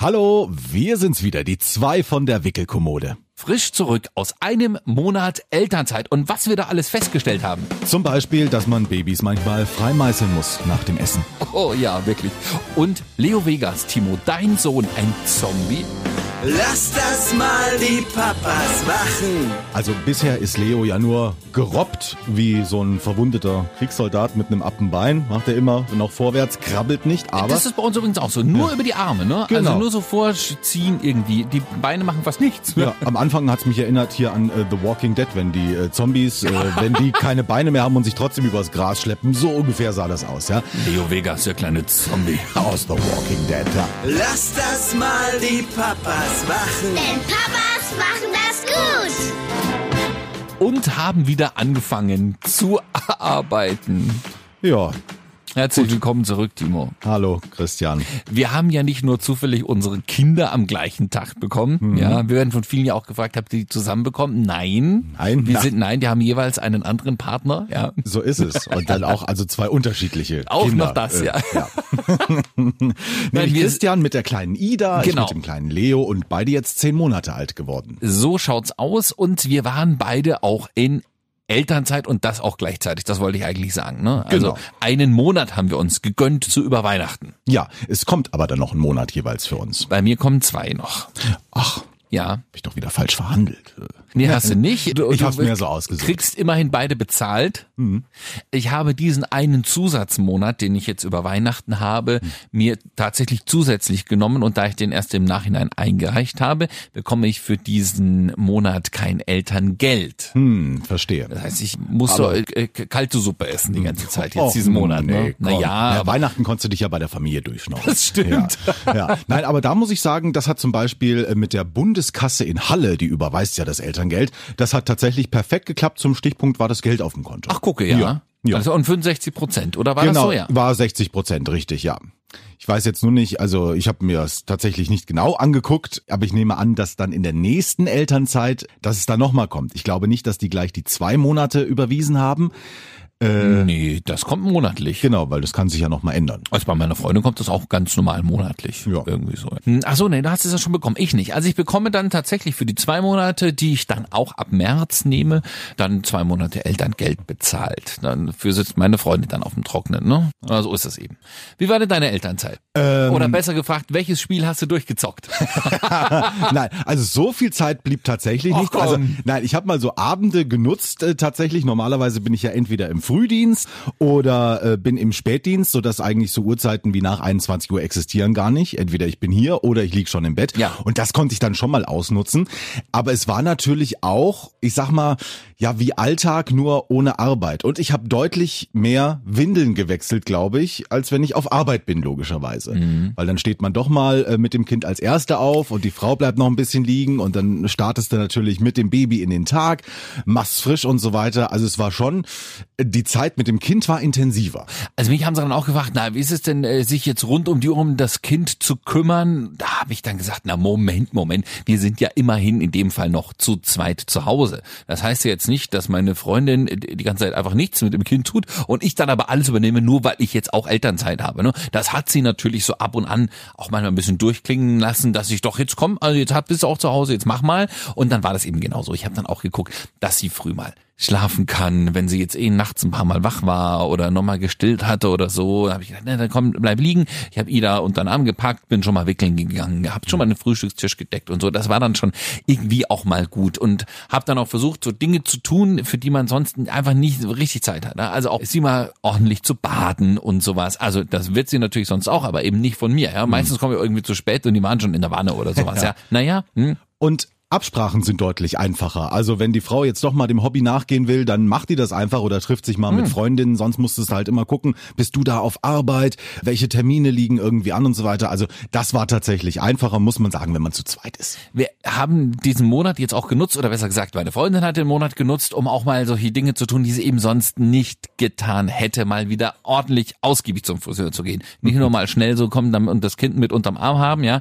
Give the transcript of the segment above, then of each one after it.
Hallo, wir sind's wieder, die zwei von der Wickelkommode. Frisch zurück aus einem Monat Elternzeit und was wir da alles festgestellt haben. Zum Beispiel, dass man Babys manchmal freimeißeln muss nach dem Essen. Oh ja, wirklich. Und Leo Vegas, Timo, dein Sohn, ein Zombie? Lass das mal die Papas machen. Also bisher ist Leo ja nur gerobbt wie so ein verwundeter Kriegssoldat mit einem Appenbein. Macht er immer noch vorwärts, krabbelt nicht, aber... Das ist bei uns übrigens auch so. Nur über die Arme, ne? Genau. Also nur so vorziehen irgendwie. Die Beine machen fast nichts. ja, am Anfang hat's mich erinnert hier an äh, The Walking Dead, wenn die äh, Zombies, äh, wenn die keine Beine mehr haben und sich trotzdem übers Gras schleppen. So ungefähr sah das aus, ja. Leo Vegas, der kleine Zombie. Aus The Walking Dead, ja. Lass das mal die Papas machen. Denn Papas machen das gut. Und haben wieder angefangen zu arbeiten. Ja, Herzlich willkommen zurück, Timo. hallo Christian. Wir haben ja nicht nur zufällig unsere Kinder am gleichen Tag bekommen. Ja, wir werden von vielen ja auch gefragt, habt ihr die zusammen bekommen? Nein. Nein. Wir sind, nein, die haben jeweils einen anderen Partner. Ja. So ist es. Und dann auch also zwei unterschiedliche Auch Kinder. noch das, Äh, ja. ja. Wir- Christian mit der kleinen Ida, Genau. mit dem kleinen Leo und beide jetzt zehn Monate alt geworden. So schaut's aus und wir waren beide auch in Elternzeit und das auch gleichzeitig. Das wollte ich eigentlich sagen. Ne? Also Genau. einen Monat haben wir uns gegönnt zu über Weihnachten. Ja, es kommt aber dann noch ein Monat jeweils für uns. Bei mir kommen zwei noch. Ach, Ja. hab ich doch wieder falsch verhandelt. Nee, hast du nicht. Du, Ich du hab's mir so ausgesucht. kriegst immerhin beide bezahlt. Ich habe diesen einen Zusatzmonat, den ich jetzt über Weihnachten habe, mir tatsächlich zusätzlich genommen und da ich den erst im Nachhinein eingereicht habe, bekomme ich für diesen Monat kein Elterngeld. Hm, verstehe. Das heißt, ich muss so äh, äh, kalte Suppe essen die ganze Zeit jetzt Och, diesen Monat. nee, ne? komm. Naja, Ja, Weihnachten konntest du dich ja bei der Familie durchschnaufen. Das stimmt. Ja, ja. Nein, aber da muss ich sagen, das hat zum Beispiel äh, mit der Bundeskasse in Halle, die überweist ja das Elterngeld, das hat tatsächlich perfekt geklappt. Zum Stichpunkt war das Geld auf dem Konto. ach gucke, ja. Ja, ja. Also und 65 Prozent, oder war genau, das so, ja? war 60 Prozent, richtig, ja. Ich weiß jetzt nur nicht, also ich habe mir es tatsächlich nicht genau angeguckt, aber ich nehme an, dass dann in der nächsten Elternzeit, dass es da nochmal kommt. Ich glaube nicht, dass die gleich die zwei Monate überwiesen haben. Nee, das kommt monatlich. Genau, weil das kann sich ja nochmal ändern. Also bei meiner Freundin kommt das auch ganz normal monatlich. Ja. Irgendwie so. Hm, Ach so, nee, du hast es ja schon bekommen. Ich nicht. Also ich bekomme dann tatsächlich für die zwei Monate, die ich dann auch ab März nehme, dann zwei Monate Elterngeld bezahlt. Dann für sitzt meine Freundin dann auf dem Trocknen, ne? Aber so ist das eben. Wie war denn deine Elternzeit? Ähm. Oder besser gefragt, welches Spiel hast du durchgezockt? nein, also so viel Zeit blieb tatsächlich nicht. Also komm. nein, ich habe mal so Abende genutzt äh, tatsächlich. Normalerweise bin ich ja entweder im Frühdienst oder äh, bin im Spätdienst, so dass eigentlich so Uhrzeiten wie nach 21 Uhr existieren gar nicht. Entweder ich bin hier oder ich lieg schon im Bett. Ja. Und das konnte ich dann schon mal ausnutzen. Aber es war natürlich auch, ich sag mal, ja wie Alltag nur ohne Arbeit. Und ich habe deutlich mehr Windeln gewechselt, glaube ich, als wenn ich auf Arbeit bin logischerweise. Weil dann steht man doch mal äh, mit dem Kind als Erste auf und die Frau bleibt noch ein bisschen liegen und dann startest du natürlich mit dem Baby in den Tag, machst frisch und so weiter. Also es war schon, die Zeit mit dem Kind war intensiver. Also mich haben sie dann auch gefragt, na, wie ist es denn, äh, sich jetzt rund um die Uhr um das Kind zu kümmern? Da habe ich dann gesagt, na Moment, Moment, wir sind ja immerhin in dem Fall noch zu zweit zu Hause. Das heißt ja jetzt nicht, dass meine Freundin äh, die ganze Zeit einfach nichts mit dem Kind tut und ich dann aber alles übernehme, nur weil ich jetzt auch Elternzeit habe. Ne? Das hat sie natürlich so ab und an auch manchmal ein bisschen durchklingen lassen, dass ich doch jetzt komm, also jetzt bist du auch zu Hause, jetzt mach mal. Und dann war das eben genauso. Ich habe dann auch geguckt, dass sie früh mal schlafen kann, wenn sie jetzt eh nachts ein paar Mal wach war oder nochmal gestillt hatte oder so, da habe ich gedacht, na, dann komm, bleib liegen. Ich habe Ida unter den Arm gepackt, bin schon mal wickeln gegangen, hab schon mal den Frühstückstisch gedeckt und so. Das war dann schon irgendwie auch mal gut und habe dann auch versucht, so Dinge zu tun, für die man sonst einfach nicht richtig Zeit hat. ne? Also auch sie mal ordentlich zu baden und sowas. Also das wird sie natürlich sonst auch, aber eben nicht von mir. Ja, meistens kommen wir irgendwie zu spät und die waren schon in der Wanne oder sowas. ja, naja. Hm. Und Absprachen sind deutlich einfacher. Also wenn die Frau jetzt doch mal dem Hobby nachgehen will, dann macht die das einfach oder trifft sich mal mit Freundinnen. Sonst musstest du halt immer gucken, bist du da auf Arbeit, welche Termine liegen irgendwie an und so weiter. Also das war tatsächlich einfacher, muss man sagen, wenn man zu zweit ist. Wir haben diesen Monat jetzt auch genutzt, oder besser gesagt, meine Freundin hat den Monat genutzt, um auch mal solche Dinge zu tun, die sie eben sonst nicht getan hätte, mal wieder ordentlich ausgiebig zum Friseur zu gehen. Nicht nur mal schnell so kommen und das Kind mit unterm Arm haben, ja.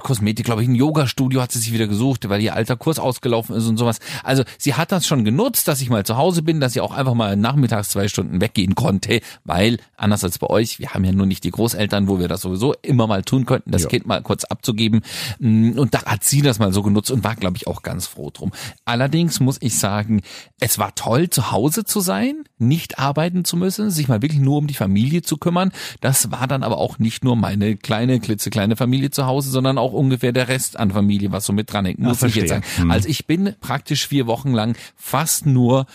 Kosmetik, glaube ich, ein Yoga-Studio hat sie sich wieder gesucht, weil ihr alter Kurs ausgelaufen ist und sowas. Also sie hat das schon genutzt, dass ich mal zu Hause bin, dass sie auch einfach mal nachmittags zwei Stunden weggehen konnte, weil anders als bei euch, wir haben ja nur nicht die Großeltern, wo wir das sowieso immer mal tun könnten, das Ja. Kind mal kurz abzugeben. Mm, Und da hat sie das mal so genutzt und war, glaube ich, auch ganz froh drum. Allerdings muss ich sagen, es war toll, zu Hause zu sein, nicht arbeiten zu müssen, sich mal wirklich nur um die Familie zu kümmern. Das war dann aber auch nicht nur meine kleine, klitzekleine Familie zu Hause, sondern auch ungefähr der Rest an Familie, was so mit dran hängt, muss ich jetzt sagen. Hm. Also ich bin praktisch vier Wochen lang fast nur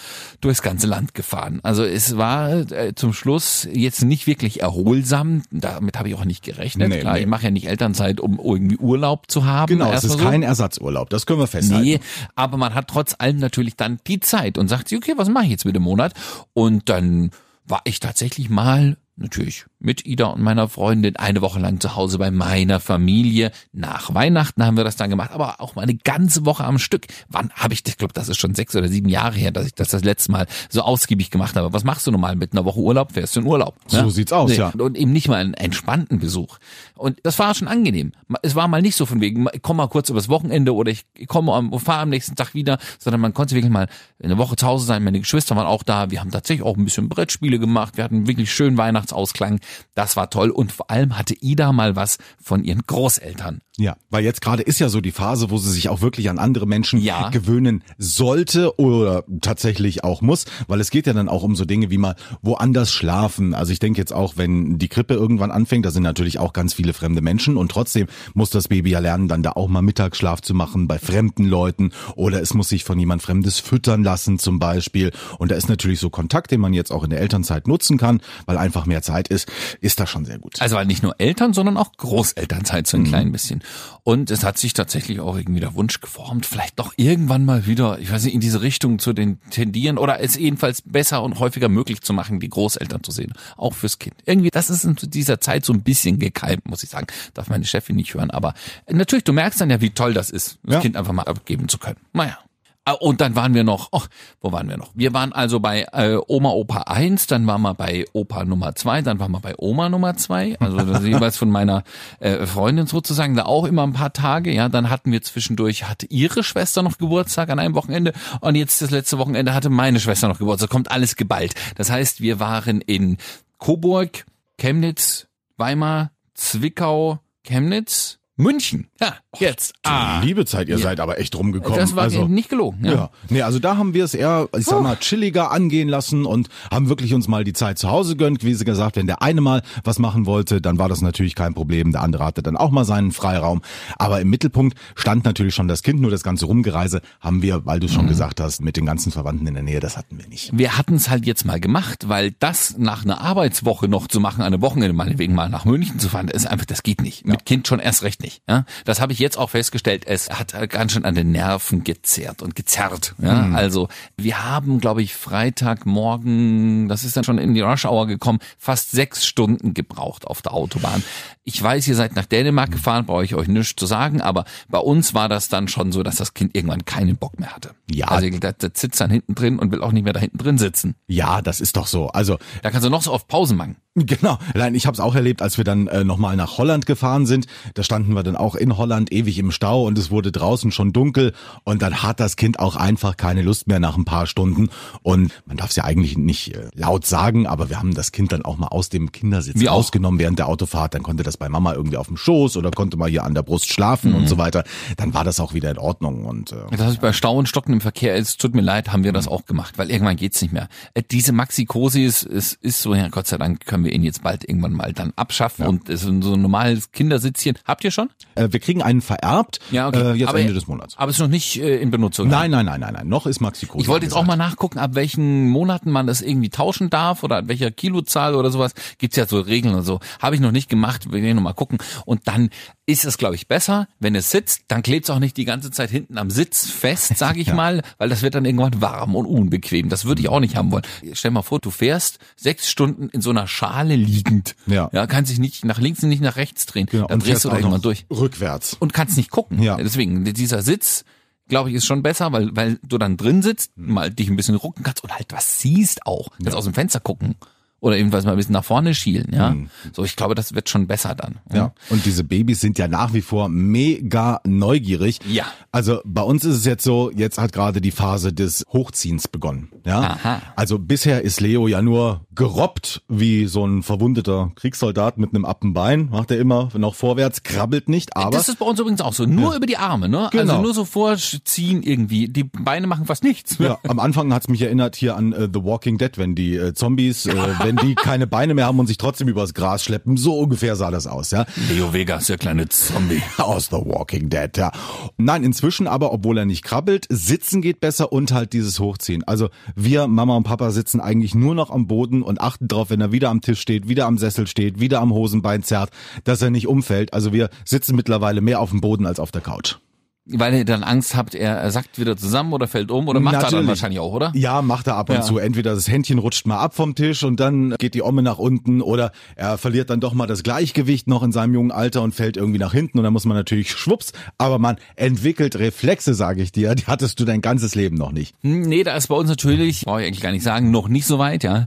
durchs ganze Land gefahren. Also es war äh, zum Schluss jetzt nicht wirklich erholsam. Damit habe ich auch nicht gerechnet. Nee, Klar, nee. ich mache ja nicht Elternzeit, um irgendwie Urlaub zu haben. Genau, es ist so. kein Ersatzurlaub, das können wir festhalten. Nee, aber man hat trotz allem natürlich dann die Zeit und sagt sich, okay, was mache ich jetzt mit dem Monat? Und dann war ich tatsächlich mal, natürlich mit Ida und meiner Freundin, eine Woche lang zu Hause bei meiner Familie. Nach Weihnachten haben wir das dann gemacht, aber auch mal eine ganze Woche am Stück. Wann habe ich, ich glaube, das ist schon sechs oder sieben Jahre her, dass ich das das letzte Mal so ausgiebig gemacht habe. Was machst du normal mit einer Woche Urlaub? Fährst du in Urlaub? So sieht's aus, ja. Und eben nicht mal einen entspannten Besuch. Und das war schon angenehm. Es war mal nicht so von wegen, ich komme mal kurz übers Wochenende oder ich komme am, fahre am nächsten Tag wieder, sondern man konnte wirklich mal eine Woche zu Hause sein. Meine Geschwister waren auch da. Wir haben tatsächlich auch ein bisschen Brettspiele gemacht. Wir hatten einen wirklich schönen Weihnachtsausklang. Das war toll. Und vor allem hatte Ida mal was von ihren Großeltern. Ja, weil jetzt gerade ist ja so die Phase, wo sie sich auch wirklich an andere Menschen Ja. gewöhnen sollte oder tatsächlich auch muss, weil es geht ja dann auch um so Dinge wie mal woanders schlafen. Also ich denke jetzt auch, wenn die Krippe irgendwann anfängt, da sind natürlich auch ganz viele fremde Menschen und trotzdem muss das Baby ja lernen, dann da auch mal Mittagsschlaf zu machen bei fremden Leuten oder es muss sich von jemand Fremdes füttern lassen zum Beispiel. Und da ist natürlich so Kontakt, den man jetzt auch in der Elternzeit nutzen kann, weil einfach mehr Zeit ist, ist das schon sehr gut. Also halt nicht nur Eltern, sondern auch Großelternzeit so ein klein bisschen. Und es hat sich tatsächlich auch irgendwie der Wunsch geformt, vielleicht doch irgendwann mal wieder, ich weiß nicht, in diese Richtung zu den tendieren oder es jedenfalls besser und häufiger möglich zu machen, die Großeltern zu sehen. Auch fürs Kind. Irgendwie, das ist in dieser Zeit so ein bisschen gekeimt, muss ich sagen. Darf meine Chefin nicht hören. Aber natürlich, du merkst dann ja, wie toll das ist, das Ja. Kind einfach mal abgeben zu können. Naja. Ah, Und dann waren wir noch, oh, wo waren wir noch? Wir waren also bei äh, Oma Opa 1, dann waren wir bei Opa Nummer 2, dann waren wir bei Oma Nummer 2, also das ist jeweils von meiner äh, Freundin sozusagen, da auch immer ein paar Tage, ja, dann hatten wir zwischendurch, hatte ihre Schwester noch Geburtstag an einem Wochenende und jetzt das letzte Wochenende hatte meine Schwester noch Geburtstag, kommt alles geballt. Das heißt, wir waren in Coburg, Chemnitz, Weimar, Zwickau, Chemnitz, München. Ja, jetzt. Ah, Liebe Zeit, ihr seid aber echt rumgekommen. das war also, nicht gelogen. Ja. nee, also da haben wir es eher, ich sag mal, chilliger angehen lassen und haben wirklich uns mal die Zeit zu Hause gönnt. Wie sie gesagt, wenn der eine mal was machen wollte, dann war das natürlich kein Problem. Der andere hatte dann auch mal seinen Freiraum. Aber im Mittelpunkt stand natürlich schon das Kind, nur das ganze Rumgereise haben wir, weil du Mhm. schon gesagt hast, mit den ganzen Verwandten in der Nähe, das hatten wir nicht. wir hatten es halt jetzt mal gemacht, weil das nach einer Arbeitswoche noch zu machen, eine Wochenende meinetwegen mal nach München zu fahren, ist einfach, das geht nicht. Mit Kind schon erst recht nicht. Ja? Das habe ich jetzt auch festgestellt, es hat ganz schön an den Nerven gezerrt und gezerrt. Ja? Also wir haben, glaube ich, Freitagmorgen, das ist dann schon in die Rush Hour gekommen, fast sechs Stunden gebraucht auf der Autobahn. Ich weiß, ihr seid nach Dänemark gefahren, brauche ich euch nichts zu sagen, aber bei uns war das dann schon so, dass das Kind irgendwann keinen Bock mehr hatte. Ja. Also das, das sitzt dann hinten drin und will auch nicht mehr da hinten drin sitzen. Ja, das ist doch so. Also Da kannst du noch so oft Pause machen. Genau. Nein, ich habe es auch erlebt, als wir dann äh, nochmal nach Holland gefahren sind. Da standen wir dann auch in Holland ewig im Stau und es wurde draußen schon dunkel und dann hat das Kind auch einfach keine Lust mehr nach ein paar Stunden. Und man darf es ja eigentlich nicht äh, laut sagen, aber wir haben das Kind dann auch mal aus dem Kindersitz Wir auch. rausgenommen während der Autofahrt. Dann konnte das bei Mama irgendwie auf dem Schoß oder konnte mal hier an der Brust schlafen Mhm. und so weiter. Dann war das auch wieder in Ordnung und äh, Das heißt, bei Stau und Stocken im Verkehr, es tut mir leid, haben wir das auch gemacht, weil irgendwann geht's nicht mehr. Äh, Diese Maxi-Cosi ist, ist, ist so, ja Gott sei Dank können wir ihn jetzt bald irgendwann mal dann abschaffen und es ist so ein normales Kindersitzchen. Habt ihr schon? äh, wir kriegen einen vererbt Ja, okay. äh, jetzt aber, Ende des Monats. Aber es ist noch nicht äh, in Benutzung. Nein, nein, nein, nein, nein. Noch ist Maxi Ich wollte jetzt auch mal nachgucken, ab welchen Monaten man das irgendwie tauschen darf oder ab welcher Kilozahl oder sowas. Gibt's ja so Regeln und so. Habe ich noch nicht gemacht, will ich noch mal gucken. Und dann ist es, glaube ich, besser, wenn es sitzt, dann klebt's auch nicht die ganze Zeit hinten am Sitz fest, sage ich mal, weil das wird dann irgendwann warm und unbequem. Das würde ich auch nicht haben wollen. Stell mal vor, du fährst sechs Stunden in so einer Schale liegend. Ja. Ja, kannst dich nicht nach links und nicht nach rechts drehen. Genau, dann drehst du da irgendwann durch Rückwärts. und kannst nicht gucken. Ja. Deswegen, dieser Sitz, glaube ich, ist schon besser, weil, weil du dann drin sitzt, mal dich ein bisschen rucken kannst und halt was siehst auch. Kannst aus dem Fenster gucken Oder ebenfalls mal ein bisschen nach vorne schielen, ja. So, ich glaube, das wird schon besser dann. Ja, und diese Babys sind ja nach wie vor mega neugierig. Ja. Also bei uns ist es jetzt so, jetzt hat gerade die Phase des Hochziehens begonnen. Ja. Aha. Also bisher ist Leo ja nur gerobbt wie so ein verwundeter Kriegssoldat mit einem Appenbein. Macht er immer noch vorwärts, krabbelt nicht, aber Das ist bei uns übrigens auch so. Nur über die Arme, ne? Genau. Also nur so vorziehen irgendwie. Die Beine machen fast nichts. ja, am Anfang hat's mich erinnert hier an äh, The Walking Dead, wenn die äh, Zombies, äh, wenn die keine Beine mehr haben und sich trotzdem übers Gras schleppen. So ungefähr sah das aus, ja. Leo Vegas, der kleine Zombie. Aus The Walking Dead, ja. Nein, inzwischen aber, obwohl er nicht krabbelt, sitzen geht besser und halt dieses Hochziehen. Also wir, Mama und Papa, sitzen eigentlich nur noch am Boden und achten drauf, wenn er wieder am Tisch steht, wieder am Sessel steht, wieder am Hosenbein zerrt, dass er nicht umfällt. Also wir sitzen mittlerweile mehr auf dem Boden als auf der Couch. Weil ihr dann Angst habt, er, sackt wieder zusammen oder fällt um oder macht er dann Natürlich. wahrscheinlich auch, oder? Ja, macht er ab und Ja. zu. Entweder das Händchen rutscht mal ab vom Tisch und dann geht die Omme nach unten oder er verliert dann doch mal das Gleichgewicht noch in seinem jungen Alter und fällt irgendwie nach hinten und dann muss man natürlich schwupps, aber man entwickelt Reflexe, sage ich dir, die hattest du dein ganzes Leben noch nicht. Hm, Nee, da ist bei uns natürlich, brauche ich eigentlich gar nicht sagen, noch nicht so weit, ja.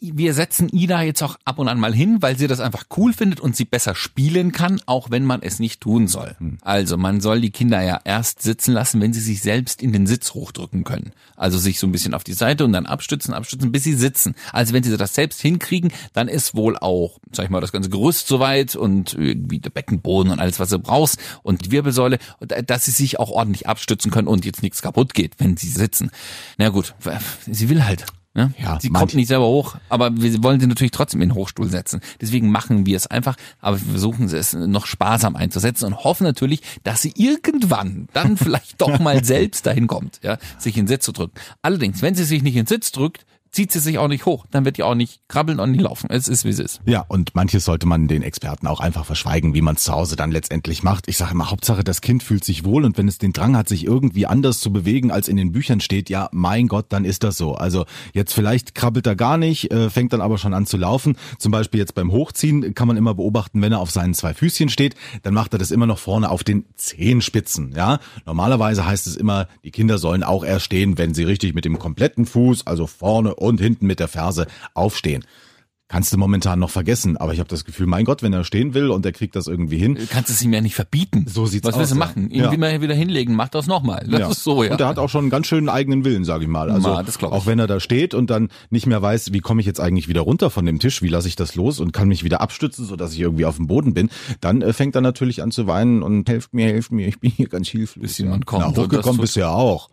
Wir setzen Ida jetzt auch ab und an mal hin, weil sie das einfach cool findet und sie besser spielen kann, auch wenn man es nicht tun soll. Also man soll die Kinder ja erst sitzen lassen, wenn sie sich selbst in den Sitz hochdrücken können. Also sich so ein bisschen auf die Seite und dann abstützen, abstützen, bis sie sitzen. Also wenn sie das selbst hinkriegen, dann ist wohl auch, sag ich mal, das ganze Gerüst soweit und irgendwie der Beckenboden und alles, was du brauchst und die Wirbelsäule, dass sie sich auch ordentlich abstützen können und jetzt nichts kaputt geht, wenn sie sitzen. Na gut, sie will halt. Ne? Ja, sie manch- kommt nicht selber hoch, aber wir wollen sie natürlich trotzdem in den Hochstuhl setzen. Deswegen machen wir es einfach, aber wir versuchen es noch sparsam einzusetzen und hoffen natürlich, dass sie irgendwann dann vielleicht doch mal selbst dahin kommt, ja, sich in den Sitz zu drücken. Allerdings, wenn sie sich nicht in den Sitz drückt, zieht sie sich auch nicht hoch, dann wird die auch nicht krabbeln und nicht laufen. Es ist wie es ist. Ja, und manches sollte man den Experten auch einfach verschweigen, wie man es zu Hause dann letztendlich macht. Ich sage immer, Hauptsache das Kind fühlt sich wohl und wenn es den Drang hat, sich irgendwie anders zu bewegen, als in den Büchern steht, ja, mein Gott, dann ist das so. Also jetzt vielleicht krabbelt er gar nicht, äh, fängt dann aber schon an zu laufen. Zum Beispiel jetzt beim Hochziehen kann man immer beobachten, wenn er auf seinen zwei Füßchen steht, dann macht er das immer noch vorne auf den Zehenspitzen. Ja, normalerweise heißt es immer, die Kinder sollen auch erst stehen, wenn sie richtig mit dem kompletten Fuß, also vorne und hinten mit der Ferse aufstehen. Kannst du momentan noch vergessen, aber ich habe das Gefühl, mein Gott, wenn er stehen will und er kriegt das irgendwie hin. Du kannst es ihm ja nicht verbieten. So sieht's Was willst aus, du ja. machen? Ihn Ja. wieder, wieder hinlegen, mach das nochmal. Das ist so, ja. Und er hat auch schon einen ganz schönen eigenen Willen, sage ich mal. Also glaub ich. auch wenn er da steht und dann nicht mehr weiß, wie komme ich jetzt eigentlich wieder runter von dem Tisch, wie lasse ich das los und kann mich wieder abstützen, sodass ich irgendwie auf dem Boden bin, dann äh, fängt er natürlich an zu weinen und helft mir, helft mir, ich bin hier ganz hilflos. Bis jemand kommt Na, hochgekommen bist du ja auch.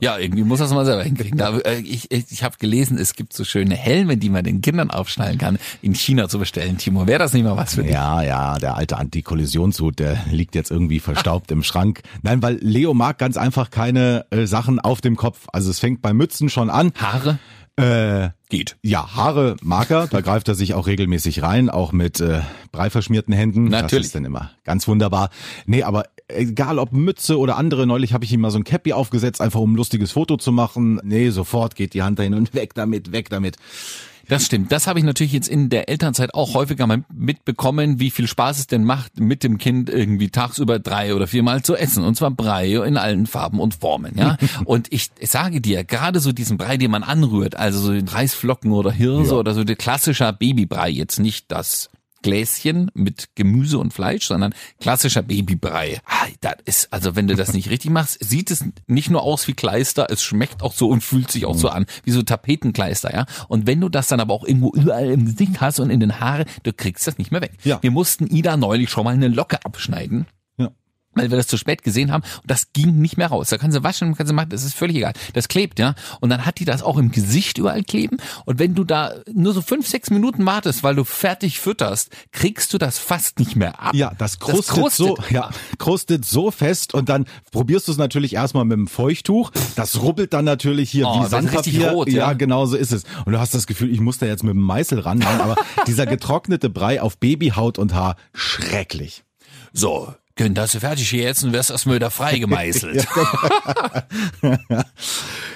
Ja, irgendwie muss das mal selber hinkriegen. Da, äh, ich ich, habe gelesen, es gibt so schöne Helme, die man den Kindern aufschnallen kann, in China zu bestellen. Timo, wäre das nicht mal was für dich? Ja, ja, der alte Antikollisionshut, der liegt jetzt irgendwie verstaubt im Schrank. Nein, weil Leo mag ganz einfach keine äh, Sachen auf dem Kopf. Also es fängt bei Mützen schon an. Haare? Äh, Geht. ja, Haare mag er, da greift er sich auch regelmäßig rein, auch mit äh, breiverschmierten Händen. Das Natürlich. ist dann immer ganz wunderbar. Nee, aber egal ob Mütze oder andere, neulich habe ich ihm mal so ein Cappy aufgesetzt, einfach um ein lustiges Foto zu machen. Nee, sofort geht die Hand dahin und weg damit, weg damit. Das stimmt. Das habe ich natürlich jetzt in der Elternzeit auch häufiger mal mitbekommen, wie viel Spaß es denn macht, mit dem Kind irgendwie tagsüber drei oder viermal zu essen. Und zwar Brei in allen Farben und Formen, ja. und ich, sage dir, gerade so diesen Brei, den man anrührt, also so den Reisflocken oder Hirse oder so der klassischer Babybrei, jetzt nicht das Gläschen mit Gemüse und Fleisch, sondern klassischer Babybrei. Ah, Das ist, also wenn du das nicht richtig machst, sieht es nicht nur aus wie Kleister, es schmeckt auch so und fühlt sich auch so an, wie so Tapetenkleister, ja. Und wenn du das dann aber auch irgendwo überall im Gesicht hast und in den Haare, du kriegst das nicht mehr weg. Ja. Wir mussten Ida neulich schon mal eine Locke abschneiden. Weil wir das zu spät gesehen haben und das ging nicht mehr raus. Da kann sie waschen, kann sie machen, das ist völlig egal. Das klebt, ja. Und dann hat die das auch im Gesicht überall kleben und wenn du da nur so fünf, sechs Minuten wartest, weil du fertig fütterst, kriegst du das fast nicht mehr ab. Ja, das krustet, krustet. so, ja, krustet so fest und dann probierst du es natürlich erstmal mit dem Feuchttuch. Das rubbelt dann natürlich hier Oh, wie das Sandpapier. rot, ja, ja. genau so ist es. Und du hast das Gefühl, ich muss da jetzt mit dem Meißel ran. Aber dieser getrocknete Brei auf Babyhaut und Haar, schrecklich. So, können das fertig hier jetzt und wirst erstmal wieder frei gemeißelt.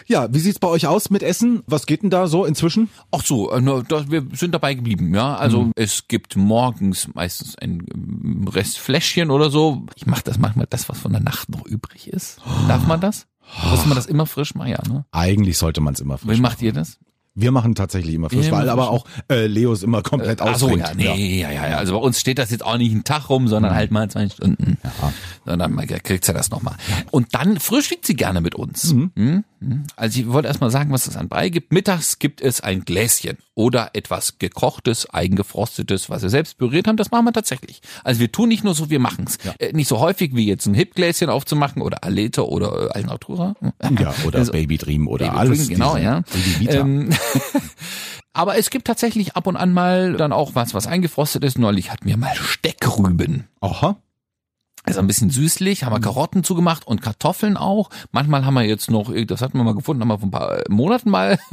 Ja, wie sieht's bei euch aus mit Essen? Was geht denn da so inzwischen? Ach so, äh, da, wir sind dabei geblieben, ja. Also Mhm. es gibt morgens meistens ein ähm, Restfläschchen oder so. Ich mache das manchmal, das, was von der Nacht noch übrig ist. Darf man das? Muss man das immer frisch machen, ja, ne? Eigentlich sollte man es immer Wie frisch macht ihr das? Wir machen tatsächlich immer Ja, immer aber auch äh, Leos immer komplett Ach so, ausbringt. ja, nee, ja. ja, ja. Also bei uns steht das jetzt auch nicht einen Tag rum, sondern halt mal zwei Stunden. Ja. Sondern man kriegt sie das nochmal. Und dann frühstückt sie gerne mit uns. Mhm. Mhm. Also ich wollte erst mal sagen, was es an Brei gibt. Mittags gibt es ein Gläschen oder etwas gekochtes, eigengefrostetes, was wir selbst püriert haben. Das machen wir tatsächlich. Also wir tun nicht nur so, wir machen's. Äh, nicht so häufig wie jetzt ein Hip-Gläschen aufzumachen oder Alete oder äh, Alnatura. Ja, oder Also- Baby Dream oder Baby alles. Drink, genau, ja. Ähm, aber es gibt tatsächlich ab und an mal dann auch was, was eingefrostet ist. Neulich hatten wir mal Steckrüben. Aha. Also ein bisschen süßlich, Mhm. haben wir Karotten zugemacht und Kartoffeln auch. Manchmal haben wir jetzt noch, das hatten wir mal gefunden, haben wir vor ein paar Monaten mal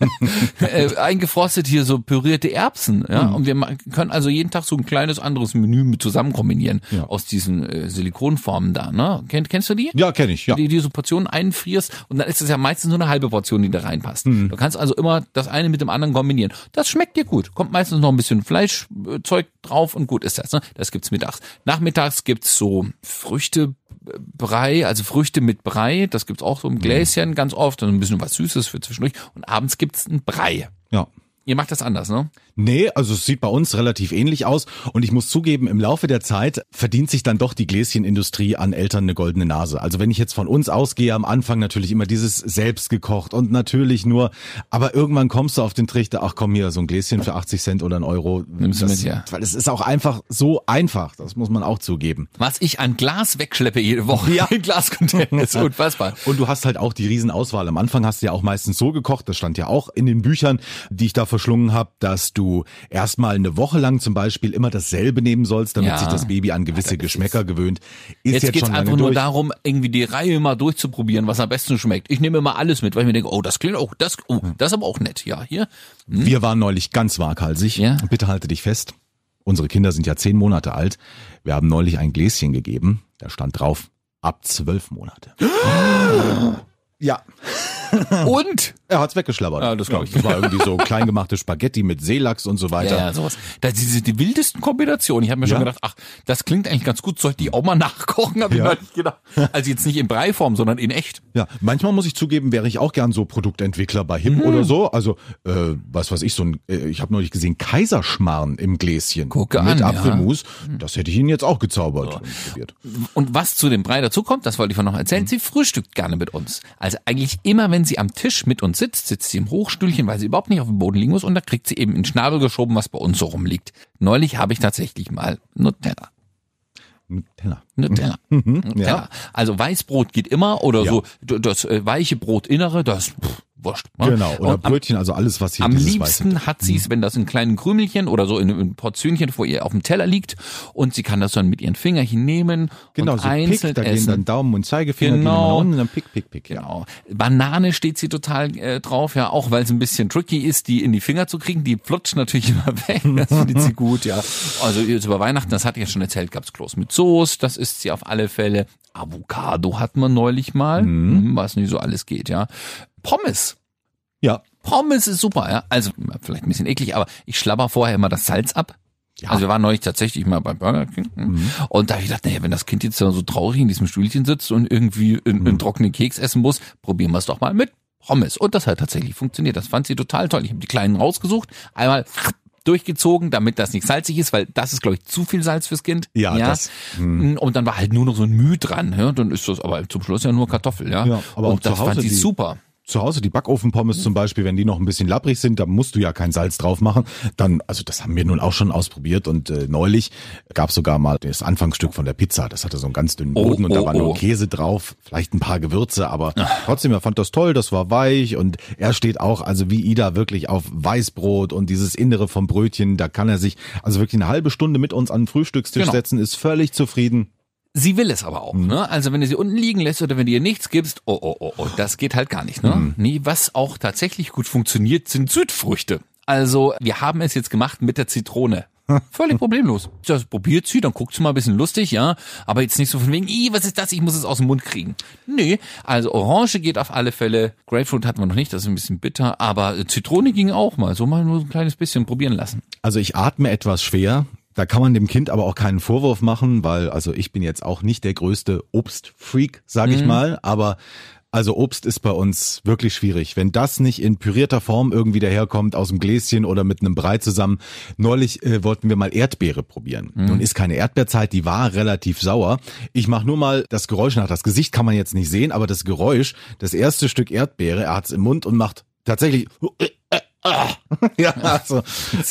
äh, eingefrostet hier so pürierte Erbsen. Ja? Mhm. Und wir können also jeden Tag so ein kleines anderes Menü mit zusammen kombinieren Ja. aus diesen äh, Silikonformen da. Ne? Kennt, kennst du die? Ja, kenne ich, ja. die, die so Portionen einfrierst und dann ist es ja meistens nur eine halbe Portion, die da reinpasst. Mhm. Du kannst also immer das eine mit dem anderen kombinieren. Das schmeckt dir gut. Kommt meistens noch ein bisschen Fleischzeug drauf und gut ist das. Ne? Das gibt's mittags. Nachmittags gibt's so Früchtebrei, also Früchte mit Brei. Das gibt's auch so Mhm. im Gläschen ganz oft. Und ein bisschen was Süßes für zwischendurch. Und abends gibt's ein Brei. Ja. Ihr macht das anders, ne? Nee, also es sieht bei uns relativ ähnlich aus und ich muss zugeben, im Laufe der Zeit verdient sich dann doch die Gläschenindustrie an Eltern eine goldene Nase. Also wenn ich jetzt von uns ausgehe, am Anfang natürlich immer dieses selbst gekocht und natürlich nur, aber irgendwann kommst du auf den Trichter, ach komm hier, so ein Gläschen für 80 Cent oder einen Euro. Nimmst du das, mit, ja. Weil es ist auch einfach so einfach, das muss man auch zugeben. Was ich an Glas wegschleppe jede Woche. Ja. In Glascontainer. ist unfassbar. Und du hast halt auch die Riesenauswahl. Am Anfang hast du ja auch meistens so gekocht, das stand ja auch in den Büchern, die ich da verschlungen habe, dass du erstmal eine Woche lang zum Beispiel immer dasselbe nehmen sollst, damit Ja. sich das Baby an gewisse Geschmäcker gewöhnt. Ist Jetzt, jetzt, geht's schon einfach lange nur durch. darum, irgendwie die Reihe mal durchzuprobieren, was am besten schmeckt. Ich nehme immer alles mit, weil ich mir denke, oh, das klingt auch, das, oh, das ist aber auch nett. Ja, hier. Wir waren neulich ganz waghalsig. Ja. Bitte halte dich fest. Unsere Kinder sind ja zehn Monate alt. Wir haben neulich ein Gläschen gegeben. Da stand drauf, ab zwölf Monate. ja. Und? Er hat's weggeschlabbert. Ja, das glaub ich. Das war irgendwie so kleingemachte Spaghetti mit Seelachs und so weiter. Ja, ja, sowas. Das sind die wildesten Kombinationen. Ich habe mir schon Ja. gedacht, ach, das klingt eigentlich ganz gut, sollte die auch mal nachkochen, habe Ja. ich neulich gedacht. Also jetzt nicht in Breiform, sondern in echt. Ja, manchmal muss ich zugeben, wäre ich auch gern so Produktentwickler bei HIP oder so. Also, äh, was weiß ich, so ein, äh, ich habe neulich gesehen, Kaiserschmarrn im Gläschen Gucke mit an, ja. Apfelmus. Das hätte ich Ihnen jetzt auch gezaubert und probiert. Und was zu dem Brei dazu kommt, das wollte ich von noch erzählen, sie frühstückt gerne mit uns. Also eigentlich immer, wenn sie am Tisch mit uns sitzt, sitzt sie im Hochstühlchen, weil sie überhaupt nicht auf dem Boden liegen muss und da kriegt sie eben in den Schnabel geschoben, was bei uns so rumliegt. Neulich habe ich tatsächlich mal Nutella. Nutella. Nutella. Nutella. ja. Also Weißbrot geht immer oder Ja. so das äh, weiche Brotinnere, das pff, wurscht. ne? Genau. Oder Und am, Brötchen, also alles, was hier am liebsten Weiße- hat sie es, wenn das in kleinen Krümelchen oder so in, in Portionchen vor ihr auf dem Teller liegt und sie kann das dann mit ihren Fingerchen nehmen Genau, und so einzeln Pick, da gehen essen. dann Daumen und Zeigefinger Genau. gehen und dann Pick, Pick, Pick. Ja. Genau. Banane steht sie total äh, drauf, ja, auch weil es ein bisschen tricky ist, die in die Finger zu kriegen. Die flutscht natürlich immer weg. Das findet sie gut, ja. Also jetzt über Weihnachten, das hatte ich ja schon erzählt, gab's Kloß mit Soße, das isst sie auf alle Fälle. Avocado hat man neulich mal, hm, was nicht so alles geht, ja. Pommes. ja. Pommes ist super, ja. Also vielleicht ein bisschen eklig, aber ich schlabber vorher immer das Salz ab. Ja. Also wir waren neulich tatsächlich mal beim Burger King. hm. Und da habe ich gedacht, naja, wenn das Kind jetzt so traurig in diesem Stühlchen sitzt und irgendwie einen, einen trockenen Keks essen muss, probieren wir es doch mal mit Pommes. Und das hat tatsächlich funktioniert. Das fand sie total toll. Ich habe die kleinen rausgesucht, einmal durchgezogen, damit das nicht salzig ist, weil das ist, glaube ich, zu viel Salz fürs Kind. Ja, das, hm. Und dann war halt nur noch so ein Müh dran. Ja? Dann ist das aber zum Schluss ja nur Kartoffel. Ja, Ja, aber und das fand Hause sie super. Zu Hause die Backofenpommes zum Beispiel, wenn die noch ein bisschen labbrig sind, da musst du ja kein Salz drauf machen. Dann, also das haben wir nun auch schon ausprobiert und äh, neulich gab sogar mal das Anfangsstück von der Pizza. Das hatte so einen ganz dünnen Oh, Boden und da oh, war oh. nur Käse drauf, vielleicht ein paar Gewürze, aber trotzdem, er fand das toll, das war weich und er steht auch, also wie Ida, wirklich auf Weißbrot und dieses Innere vom Brötchen, da kann er sich also wirklich eine halbe Stunde mit uns an den Frühstückstisch Genau. setzen, ist völlig zufrieden. Sie will es aber auch, ne? Also wenn du sie unten liegen lässt oder wenn du ihr nichts gibst, oh, oh, oh, oh, das geht halt gar nicht, ne? Nee, was auch tatsächlich gut funktioniert, sind Südfrüchte. Also wir haben es jetzt gemacht mit der Zitrone. Völlig problemlos. Das probiert sie, dann guckt sie mal ein bisschen lustig, ja. Aber jetzt nicht so von wegen, Ih, was ist das? Ich muss es aus dem Mund kriegen. Nee, also Orange geht auf alle Fälle. Grapefruit hatten wir noch nicht, das ist ein bisschen bitter. Aber Zitrone ging auch mal. So mal nur ein kleines bisschen probieren lassen. Also ich atme etwas schwer. Da kann man dem Kind aber auch keinen Vorwurf machen, weil also ich bin jetzt auch nicht der größte Obstfreak, sage ich mal, aber Also Obst ist bei uns wirklich schwierig. Wenn das nicht in pürierter Form irgendwie daherkommt aus dem Gläschen oder mit einem Brei zusammen. Neulich äh, wollten wir mal Erdbeere probieren. Nun ist keine Erdbeerzeit, die war relativ sauer. Ich mache nur mal das Geräusch nach. Das Gesicht kann man jetzt nicht sehen, aber das Geräusch, das erste Stück Erdbeere, er hat's im Mund und macht tatsächlich ja, also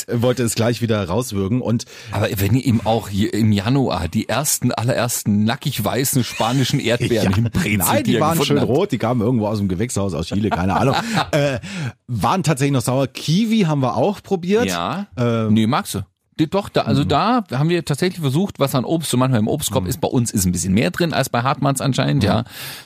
wollte es gleich wieder rauswürgen und Aber wenn ihr ihm auch im Januar die ersten, allerersten nackig weißen spanischen Erdbeeren Ja, hinbrezelt, Nein, die ihr waren schön habt. rot, die kamen irgendwo aus dem Gewächshaus aus Chile, keine Ahnung. äh, waren tatsächlich noch sauer. Kiwi haben wir auch probiert. Ja. Ähm, nee, magst du? Die- Doch, da, also da haben wir tatsächlich versucht, was an Obst so manchmal im Obstkorb ist. Bei uns ist ein bisschen mehr drin als bei Hartmanns anscheinend, ja.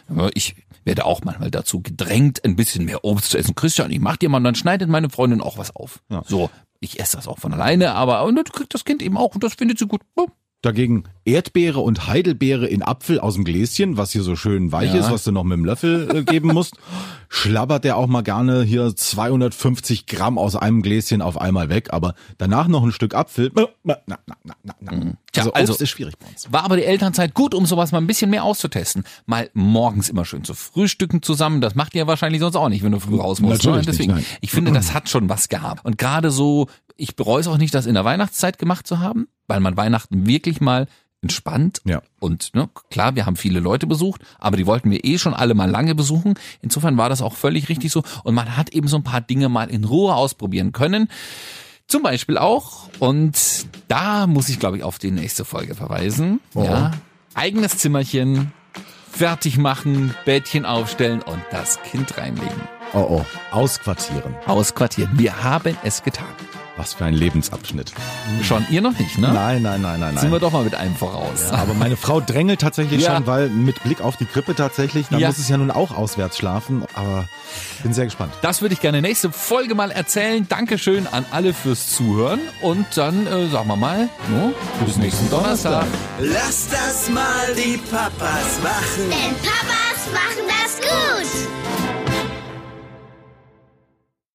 Aber ich werde auch manchmal dazu gedrängt, ein bisschen mehr Obst zu essen. Christian, ich mach dir mal, und dann schneidet meine Freundin auch was auf. Ja. So, ich esse das auch von alleine, aber und dann kriegt das Kind eben auch und das findet sie gut. Dagegen Erdbeere und Heidelbeere in Apfel aus dem Gläschen, was hier so schön weich Ja. ist, was du noch mit dem Löffel äh, geben musst. Schlabbert der auch mal gerne hier 250 Gramm aus einem Gläschen auf einmal weg, aber danach noch ein Stück Apfel. Na, na, na, na, na, na. Tja, also also- ist schwierig bei uns. War aber die Elternzeit gut, um sowas mal ein bisschen mehr auszutesten. Mal morgens immer schön zu frühstücken zusammen. Das macht ihr wahrscheinlich sonst auch nicht, wenn du früh raus musst. Natürlich ne? nicht, Deswegen, nein. ich finde, das hat schon was gehabt. Und gerade so, ich bereue es auch nicht, das in der Weihnachtszeit gemacht zu haben, weil man Weihnachten wirklich mal entspannt Ja. und ne, klar, wir haben viele Leute besucht, aber die wollten wir eh schon alle mal lange besuchen. Insofern war das auch völlig richtig so und man hat eben so ein paar Dinge mal in Ruhe ausprobieren können. Zum Beispiel auch, und da muss ich, glaube ich, auf die nächste Folge verweisen. Ja, eigenes Zimmerchen, fertig machen, Bettchen aufstellen und das Kind reinlegen. Oh oh, ausquartieren. Ausquartieren. Wir haben es getan. Was für ein Lebensabschnitt. Schon ihr noch nicht, ne? Nein, nein, nein, nein, Sind wir doch mal mit einem voraus. Aber meine Frau drängelt tatsächlich Ja. schon, weil mit Blick auf die Krippe tatsächlich, da Ja. muss es ja nun auch auswärts schlafen, aber bin sehr gespannt. Das würde ich gerne nächste Folge mal erzählen. Dankeschön an alle fürs Zuhören. Und dann äh, sagen wir mal, no, bis nächsten Donnerstag. Lass das mal die Papas machen. Denn Papas machen das gut.